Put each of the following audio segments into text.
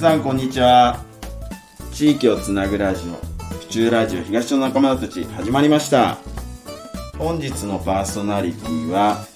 さんこんにちは。地域をつなぐラジオ府中ラジオ東の仲間たち始まりました。本日のパーソナリティは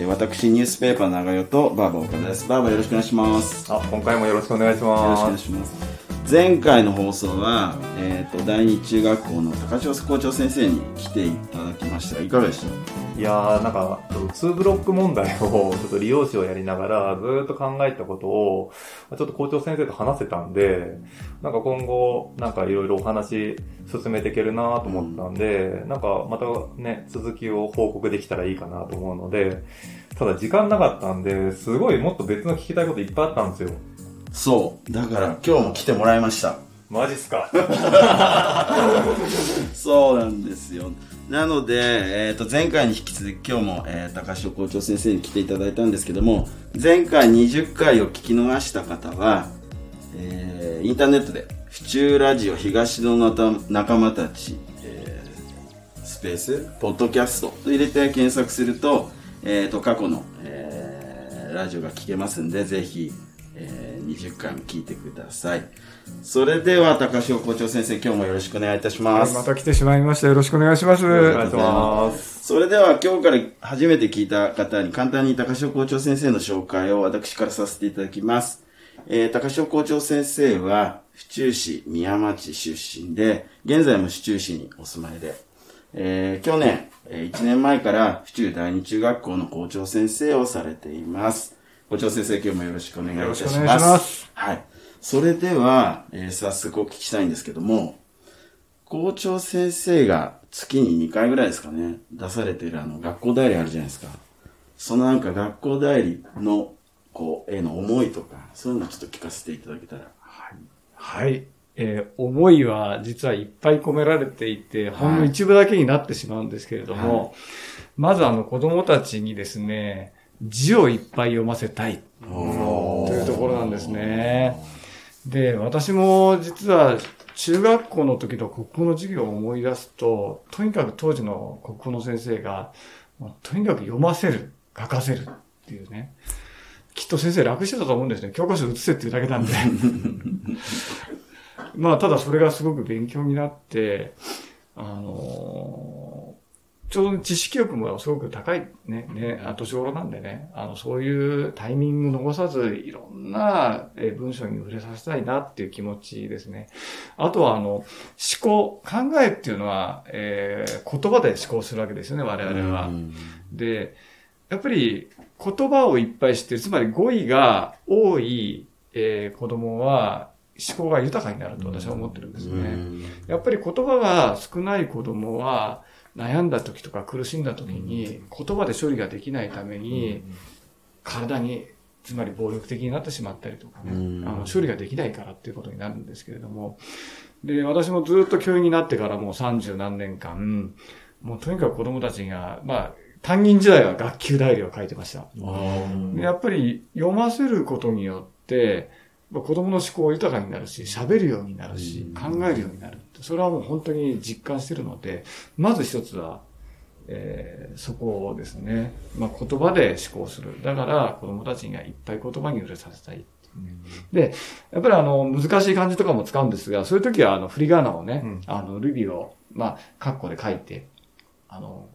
え私ニュースペーパー長代とバーバ岡田です。バーバよろしくお願いします。あ、今回もよろしくお願いしよろしくお願ます。いします前回の放送は、えー、と第二中学校の高橋校長先生に来ていただきましたいかがでした？いやー、なんか、2ブロック問題を、ちょっと利用者をやりながら、ずっと考えたことを、ちょっと校長先生と話せたんで、なんか今後、なんかいろいろお話進めていけるなと思ったんで、なんかまたね、続きを報告できたらいいかなと思うので、ただ時間なかったんで、すごいもっと別の聞きたいこといっぱいあったんですよ。そう。だから今日も来てもらいました。マジっすか？そうなんですよ。なので、えっ、と、前回に引き続き今日も、えー高橋校長先生に来ていただいたんですけども、前回20回を聞き逃した方は、えーインターネットで、府中ラジオ東のなた仲間たち、えースペース、ポッドキャストと入れて検索すると、えっ、と、過去の、えーラジオが聞けますんで、ぜひ、えー20回も聞いてください。それでは、高橋校長先生、今日もよろしくお願いいたします。また来てしまいました。よろしくお願いします。お願いします。それでは今日から初めて聞いた方に簡単に高潮校長先生の紹介を私からさせていただきます。えー、高潮校長先生は府中市宮町出身で、現在も府中市にお住まいで、えー、去年、え1年前から府中第二中学校の校長先生をされています。校長先生今日もよろしくお願いいたします。よろしくお願いしますはい。それでは、えー早速お聞きしたいんですけども、校長先生が月に2回ぐらいですかね、出されてるあの学校代理あるじゃないですか。そのなんか学校代理の、こう、への思いとか、そういうのちょっと聞かせていただけたら。はい。えー思いは実はいっぱい込められていて、ほんの一部だけになってしまうんですけれども、はまずあの子供たちにですね、字をいっぱい読ませたいおというところなんですね。で、私も実は中学校の時の国語の授業を思い出すと、とにかく当時の国語の先生が、とにかく読ませる、書かせるっていうね。きっと先生楽してたと思うんですね。教科書写せっていうだけなんで。まあ、ただそれがすごく勉強になって、あのーちょうど知識欲もすごく高いね、ね、あ年頃なんでね、あの、そういうタイミング残さず、いろんなえー文章に触れさせたいなっていう気持ちですね。あとは、あの、思考、考えっていうのは、えー言葉で思考するわけですよね、我々は。で、やっぱり言葉をいっぱい知ってる、つまり語彙が多い、えー子供は思考が豊かになると私は思ってるんですね。やっぱり言葉が少ない子供は悩んだ時とか苦しんだ時に言葉で処理ができないために体につまり暴力的になってしまったりとかね、うんあの処理ができないからっていうことになるんですけれども、で、私もずっと教員になってからもう三十何年間、もうとにかく子供たちが、まあ、担任時代は学級代理を書いてました。でやっぱり読ませることによって、まあ子供の思考豊かになるし、喋るようになるし、考えるようになる。それはもう本当に実感してるので、まず一つは、えーそこをですね、まあ、言葉で思考する。だから子供たちにはいっぱい言葉に触れさせたい。で、やっぱりあの、難しい漢字とかも使うんですが、そういう時はあの、振り仮名をね、うんあの、ルビを、まあ、カッコで書いて、あの、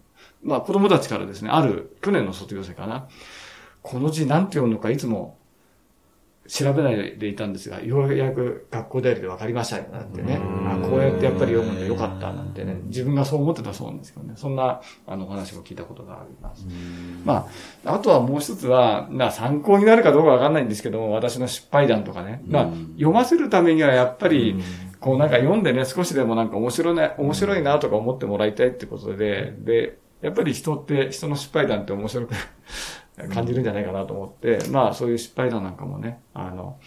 まあ、子供たちからですね、ある、去年の卒業生かな、この字なんて読むのかいつも調べないでいたんですが、ようやく学校代理で分かりましたよ、なんてね。うんあこうやってやっぱり読むんでよかった、なんてね。自分がそう思ってたそうなんですけどね。そんな、あの、お話も聞いたことがあります。まあ、あとはもう一つは、まあ参考になるかどうかわかんないんですけども、私の失敗談とかね。まあうん、読ませるためにはやっぱり、こうなんか読んでね、少しでもなんか面白いな、面白いなとか思ってもらいたいってことで、で、やっぱり人って、人の失敗談って面白く感じるんじゃないかなと思って、まあそういう失敗談なんかもね、あの、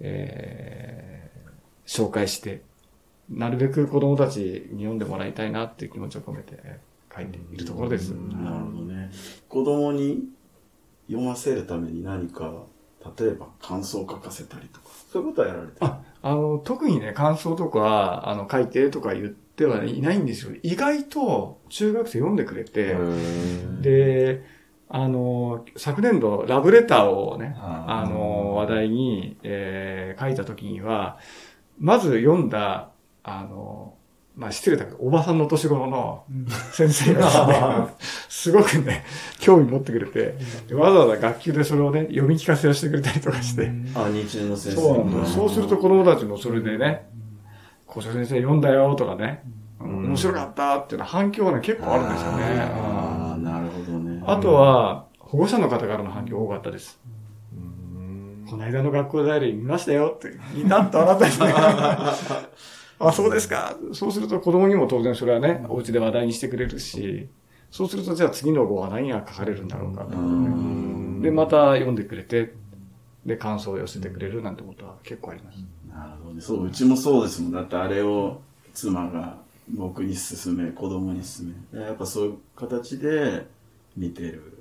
えー、紹介して、なるべく子供たちに読んでもらいたいなっていう気持ちを込めてえー書いているところです。なるほどね。子供に読ませるために何か、例えば感想を書かせたりとか、そういうことはやられてる？あ、あの、特にね、感想とか、あの、書いてとか言ってはいないんですよ。意外と中学生読んでくれて、で、あの、昨年度ラブレターをね、ああの、話題に、えー書いた時には、まず読んだ、あの、まあ、失礼だけど、おばさんの年頃の先生がね、すごくね、興味持ってくれて、でわざわざ学級でそれをね、読み聞かせをしてくれたりとかして、あ、日中の先生。そう。そうすると子供たちもそれでね、校長先生読んだよとかね、ん。面白かったっていうのは反響がね、結構あるんですよね。あとは、保護者の方からの反響多かったです。うんこの間の学校ダイアリー見ましたよって、なって笑ったですね。あ、そうですか。そうすると子供にも当然それはね、お家で話題にしてくれるし、そうするとじゃあ次の号は何が書かれるんだろうかとで、また読んでくれて、で、感想を寄せてくれるなんてことは結構あります。なるほどね。そう、うちもそうですもん。だってあれを妻が僕に勧め、子供に勧め。やっぱそういう形で見てる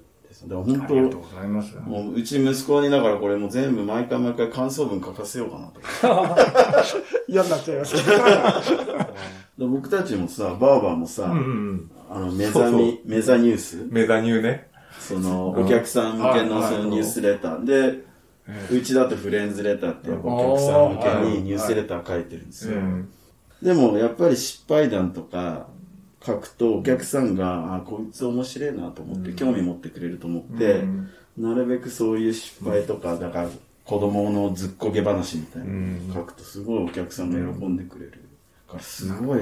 で本ありがとう当、ございます。もううち息子にだからこれもう全部毎回毎回感想文書かせようかなと。嫌になっちゃいます。で僕たちもさ、バーバーもさ、うんうん。あの、メザミ、メザニュース？メザニューね。その、お客さん向けのはいそのニュースレターで、うちだとフレンズレターってお客さん向けにニュースレター書いてるんですよ。うん。でもやっぱり失敗談とか書くとお客さんが、あ、こいつ面白いなと思って興味持ってくれると思って、うん。なるべくそういう失敗とか、だから子供のずっこけ話みたいな書くとすごいお客さんが喜んでくれる。からすごい、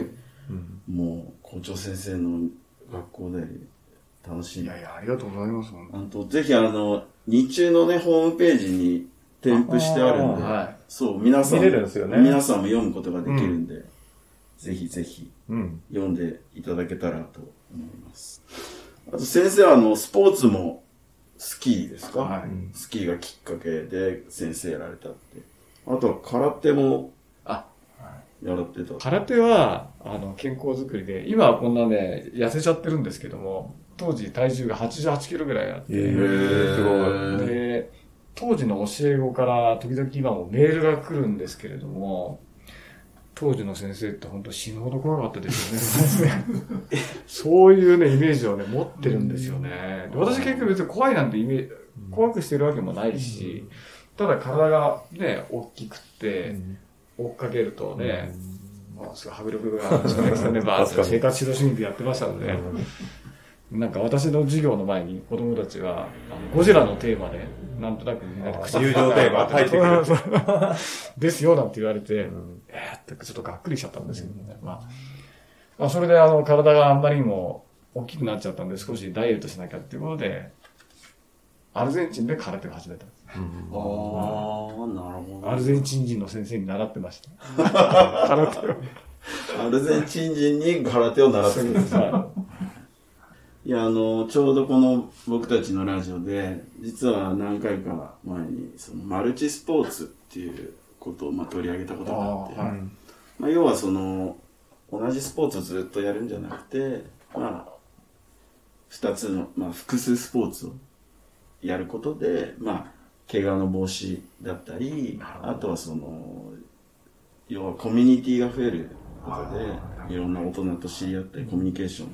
うん。もう校長先生の学校で楽しい。いやいや、ありがとうございます。あと、ぜひあの、日中のね、ホームページに添付してあるんで、あはい。そう、皆さんも、見れるんですよね。皆さんも読むことができるんで、ぜひぜひうん。読んでいただけたらと思います。あと先生はあの、スポーツもスキーですか、はいスキーがきっかけで先生やられたって。あとは空手もあ、やられてた。空手は、あの、健康づくりで、今はこんなね、痩せちゃってるんですけども、当時体重が88キロぐらいあって、えー、すごい。で、当時の教え子から時々今もメールが来るんですけれども、当時の先生って本当死ぬほど怖かったですよね。そういうね、イメージをね、持ってるんですよね。で私結局別に怖いなんてイメージ、怖くしてるわけもないし、ただ体がね、大きくって、追っかけるとね、まあ、すごい迫力があるんですよね。バーッと生活指導主義でやってましたので、なんか私の授業の前に子供たちは、あのゴジラのテーマで、なんとなくみんなで口友情テーマ入ってくる ですよ、なんて言われて、えーってちょっとがっくりしちゃったんですけどね。まあ、まあ、それであの、体があんまりにも大きくなっちゃったんで、少しダイエットしなきゃっていうことで、アルゼンチンで空手を始めたんです。ああ、なるほど。アルゼンチン人の先生に習ってました。空手を。アルゼンチン人に空手を習ってるんですはいや、あの、ちょうどこの僕たちのラジオで、実は何回か前に、そのマルチスポーツっていうことをまあ取り上げたことがあって、あーはい。まあ、要はその、同じスポーツをずっとやるんじゃなくて、まあ、二つの、まあ、複数スポーツをやることで、まあ、怪我の防止だったり、あとはその、要はコミュニティが増えることで、い。ろんな大人と知り合ったり、コミュニケーション、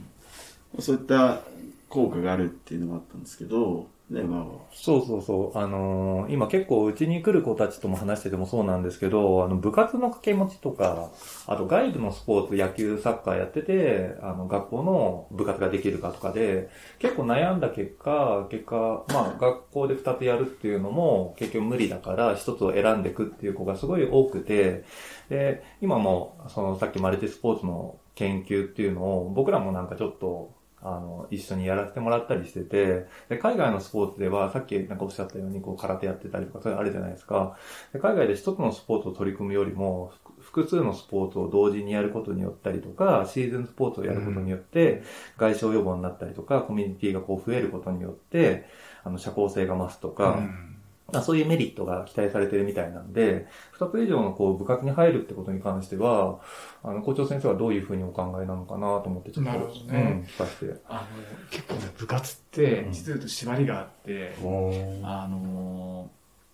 そういった効果があるっていうのがあったんですけど、ね、まあ、そうそうそう。あのー今結構うちに来る子たちとも話しててもそうなんですけど、あの部活の掛け持ちとか、あと外部のスポーツ、野球、サッカーやってて、あの学校の部活ができるかとかで、結構悩んだ結果、結果、まあ学校で2つやるっていうのも結局無理だから1つを選んでいくっていう子がすごい多くて、で、今もそのさっきマルチスポーツの研究っていうのを僕らもなんかちょっとあの、一緒にやらせてもらったりしてて、で、海外のスポーツでは、さっきなんかおっしゃったように、こう、空手やってたりとか、そういうのあるじゃないですか。で海外で一つのスポーツを取り組むよりも、複数のスポーツを同時にやることによったりとか、シーズンスポーツをやることによって、外傷予防になったりとか、コミュニティがこう増えることによって、あの、社交性が増すとか、うんそういうメリットが期待されてるみたいなんで、二つ以上のこう部活に入るってことに関しては、あの、校長先生はどういうふうにお考えなのかなと思ってちょっと、なるほどねうん、聞かせて。あの、結構ね、部活って、実は言うと縛りがあって、おあの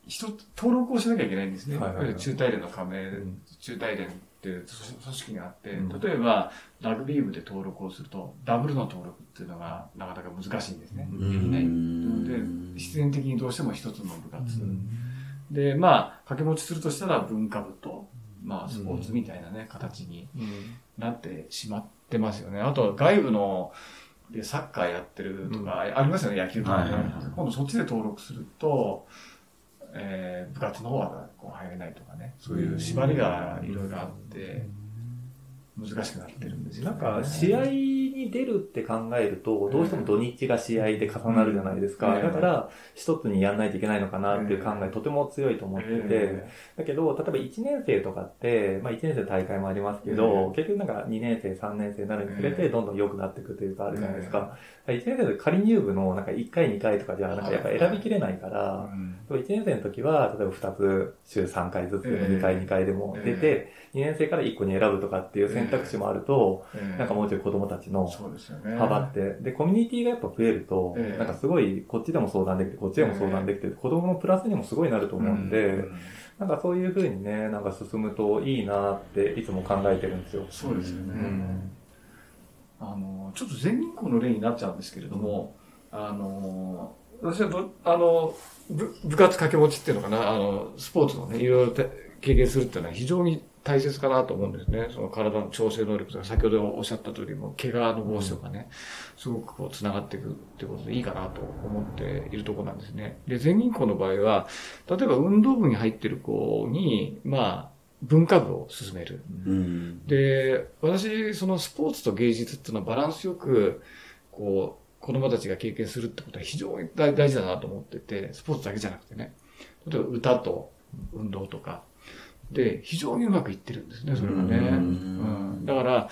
ー、一つ、登録をしなきゃいけないんですね。はいはいはい中大連の加盟、ん中大連っていう組織があって、うん例えば、ラグビー部で登録をすると、ダブルの登録っていうのがなかなか難しいんですね。うできない。必然的にどうしても一つの部活。うんで、まあ、掛け持ちするとしたら文化部と、まあ、スポーツみたいなね、形になってしまってますよね。あと、外部の、で、サッカーやってるとか、ありますよね、野球とかねはいはいはい。今度そっちで登録すると、えー部活の方はこう入れないとかね、そういう縛りがいろいろあって、難しくなってるんですよ、なんね。か、試合に出るって考えると、どうしても土日が試合で重なるじゃないですか。うん。だから、一つにやんないといけないのかなっていう考え、とても強いと思って。て、えだけど、例えば1年生とかって、まあ1年生の大会もありますけど、うん。結局なんか2年生、3年生になるにつれて、うん。どんどん良くなっていくというかあるじゃないですか。1年生で仮入部のなんか1回、2回とかじゃ、なん。かやっぱ選びきれないかーら、うん。1年生の時は、例えば2つ、週3回ずつ、ええ2回、2回でも出て、2年生から1個に選ぶとかっていう選択肢もあると、えーなんかもうちょい子供たちのそうですよね。幅って、で、コミュニティがやっぱ増えるとええ、なんかすごい、こっちでも相談できて、こっちでも相談できて、子供のプラスにもすごいなると思うんで、うんなんかそういう風にね、なんか進むといいなっていつも考えてるんですよ。そうですよね。うん。あの、ちょっと全日光の例になっちゃうんですけれども、あの、私はど、あの、部部活掛け持ちっていうのかな、あの、スポーツのね、いろいろて経験するっていうのは非常に大切かなと思うんですね。その体の調整能力とか、先ほどおっしゃった通りも、怪我の防止とかね、すごくこう、繋がっていくってことでいいかなと思っているところなんですね。で、全日光の場合は、例えば運動部に入ってる子に、まあ、文化部を進める。うんで、私、そのスポーツと芸術っていうのはバランスよく、こう、子供たちが経験するってことは非常に大大事だなと思ってて、スポーツだけじゃなくてね。例えば歌と運動とか。で、非常にうまくいってるんですね、それがね。うんうんだから、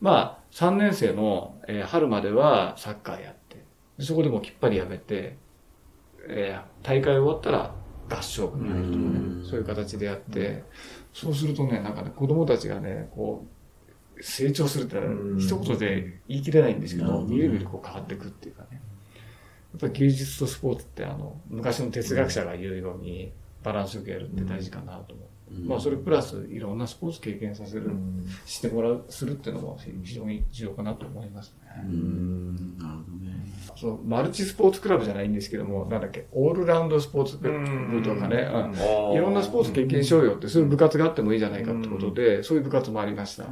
まあ、3年生の、えー春まではサッカーやって、でそこでもうきっぱりやめて、えー大会終わったら合唱部に入るとかね、うんそういう形でやって、そうするとね、なんかね、子供たちがね、こう、成長するって一言で言い切れないんですけど、みるみるこう変わっていくっていうかね。やっぱり芸術とスポーツってあの、昔の哲学者が言うように、バランスよくやるって大事かなと思う。まあそれプラスいろんなスポーツ経験させる、してもらう、するっていうのも非常に重要かなと思いますね。うん。なるほどね。そのマルチスポーツクラブじゃないんですけども、なんだっけ、オールラウンドスポーツ部とかね、うん。いろんなスポーツ経験しようよって、そういう部活があってもいいじゃないかってことで、そういう部活もありました。増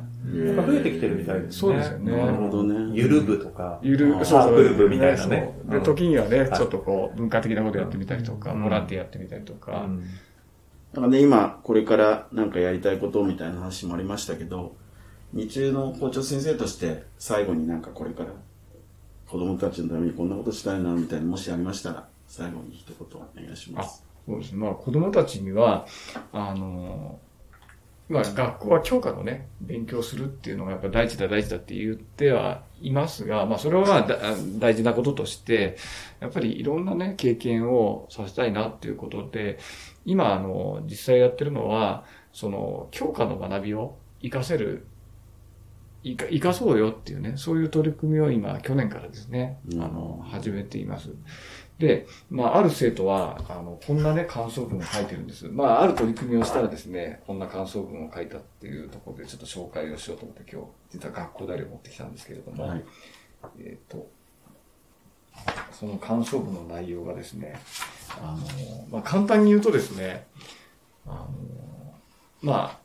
えてきてるみたいですね。そうですよね。なるほどね。ゆる部とか。ゆるサークル部みたいなね。そう。で、時にはね、ちょっとこう、文化的なことやってみたりとか、うん。ボランティアやってみたりとうか、んだからね、今、これからなんかやりたいことみたいな話もありましたけど、日中の校長先生として最後になんかこれから子供たちのためにこんなことしたいなみたいなもしありましたら、最後に一言お願いします。そうですね。まあ子供たちには、あの、まあ学校は教科のね、勉強するっていうのがやっぱ大事だ大事だって言ってはいますが、まあそれはまあ大事なこととして、やっぱりいろんなね、経験をさせたいなっていうことで、今あの、実際やってるのは、その教科の学びを活かせる、いか、生かそうよっていうね、そういう取り組みを今、去年からですね、うんあの、始めています。で、まあ、ある生徒は、あの、こんなね、感想文を書いてるんです。まあ、ある取り組みをしたらですね、こんな感想文を書いたっていうところで、ちょっと紹介をしようと思って、今日、実は学校代理を持ってきたんですけれども、はい。えっ、と、その感想文の内容がですね、あの、まあ、簡単に言うとですね、あの、まあ、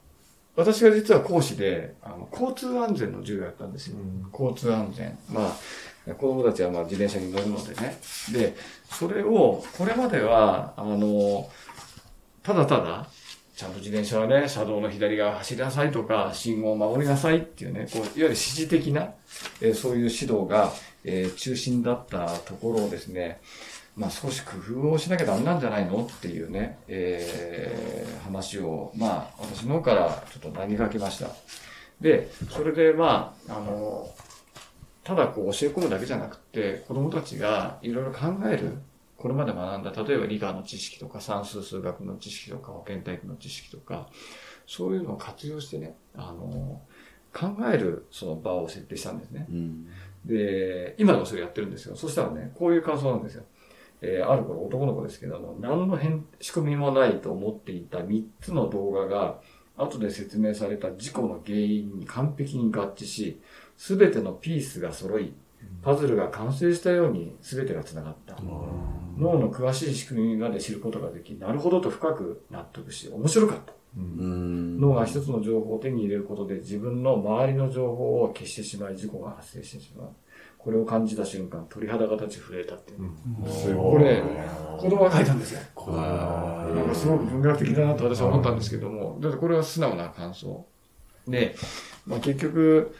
私が実は講師で、あの、交通安全の授業をやったんですよ。交通安全。まあ、子供たちはまあ自転車に乗るのでね。で、それを、これまでは、あの、ただただ、ちゃんと自転車はね、車道の左側走りなさいとか、信号を守りなさいっていうね、こう、いわゆる指示的な、えーそういう指導が、えー中心だったところをですね、まあ少し工夫をしなきゃダメなんじゃないのっていうね、えー話を、まあ私の方からちょっと投げかけました。で、それでまあ、あの、ただこう教え込むだけじゃなくて、子供たちがいろいろ考える、これまで学んだ、例えば理科の知識とか算数数学の知識とか保健体育の知識とか、そういうのを活用してね、あの、考えるその場を設定したんですね。うん。で、今でもそれやってるんですよ。そしたらね、こういう感想なんですよ。えーある頃男の子ですけども、何の変、仕組みもないと思っていた3つの動画が、後で説明された事故の原因に完璧に合致し、すべてのピースが揃い、パズルが完成したように全てが繋がった。脳の詳しい仕組みまで知ることができ、なるほどと深く納得し、面白かった。うん。脳が一つの情報を手に入れることで自分の周りの情報を消してしまい事故が発生してしまう。これを感じた瞬間、鳥肌が立ち震えたっていうね。すこれ、子供が書いたんですよ。あなんかすごく文学的だなと私は思ったんですけども、だってこれは素直な感想。で、まあ結局、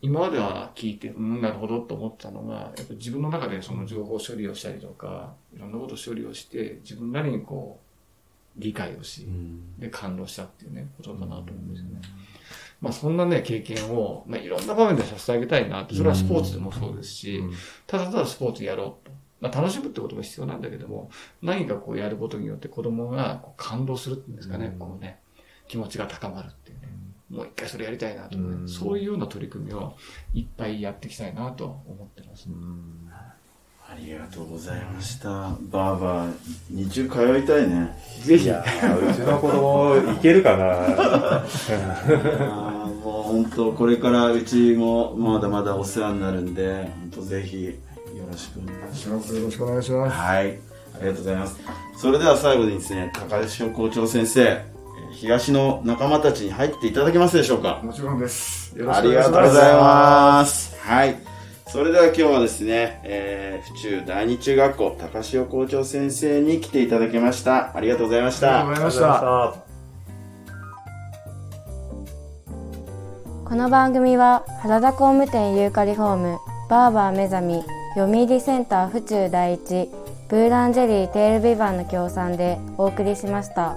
今までは聞いて、うん、なるほどと思ったのが、やっぱ自分の中でその情報処理をしたりとか、いろんなことを処理をして、自分なりにこう、理解をし、で、感動したっていうね、ことかなと思うんですよね。まあそんなね、経験を、まあいろんな場面でさせてあげたいなって、それはスポーツでもそうですし、ただただスポーツやろうと。まあ楽しむってことも必要なんだけども、何かこうやることによって子供がこう感動するっていうんですかね、こうね、気持ちが高まるっていうね。もう一回それやりたいなとかね、そういうような取り組みをいっぱいやっていきたいなと思ってます。ありがとうございました。バーバー、日中通いたいね。ぜひ、うちの子供いけるかな 本当、これからうちもまだまだお世話になるんで、本当ぜひよろしくお願いします。よろしくお願いします。はい。ありがとうございます。それでは最後にですね、高橋校長先生、えー東の仲間たちに入っていただけますでしょうか？もちろんです。よろしあくお願いします。りがとうございます。はい。それでは今日はですね、えー、府中第二中学校高潮校長先生に来ていただきました。ありがとうございましたありがとうご。ざいました。この番組は原田工務店ユーカリホームバーバー目覚み読売センター府中第一ブーランジェリーテールビバンの協賛でお送りしました。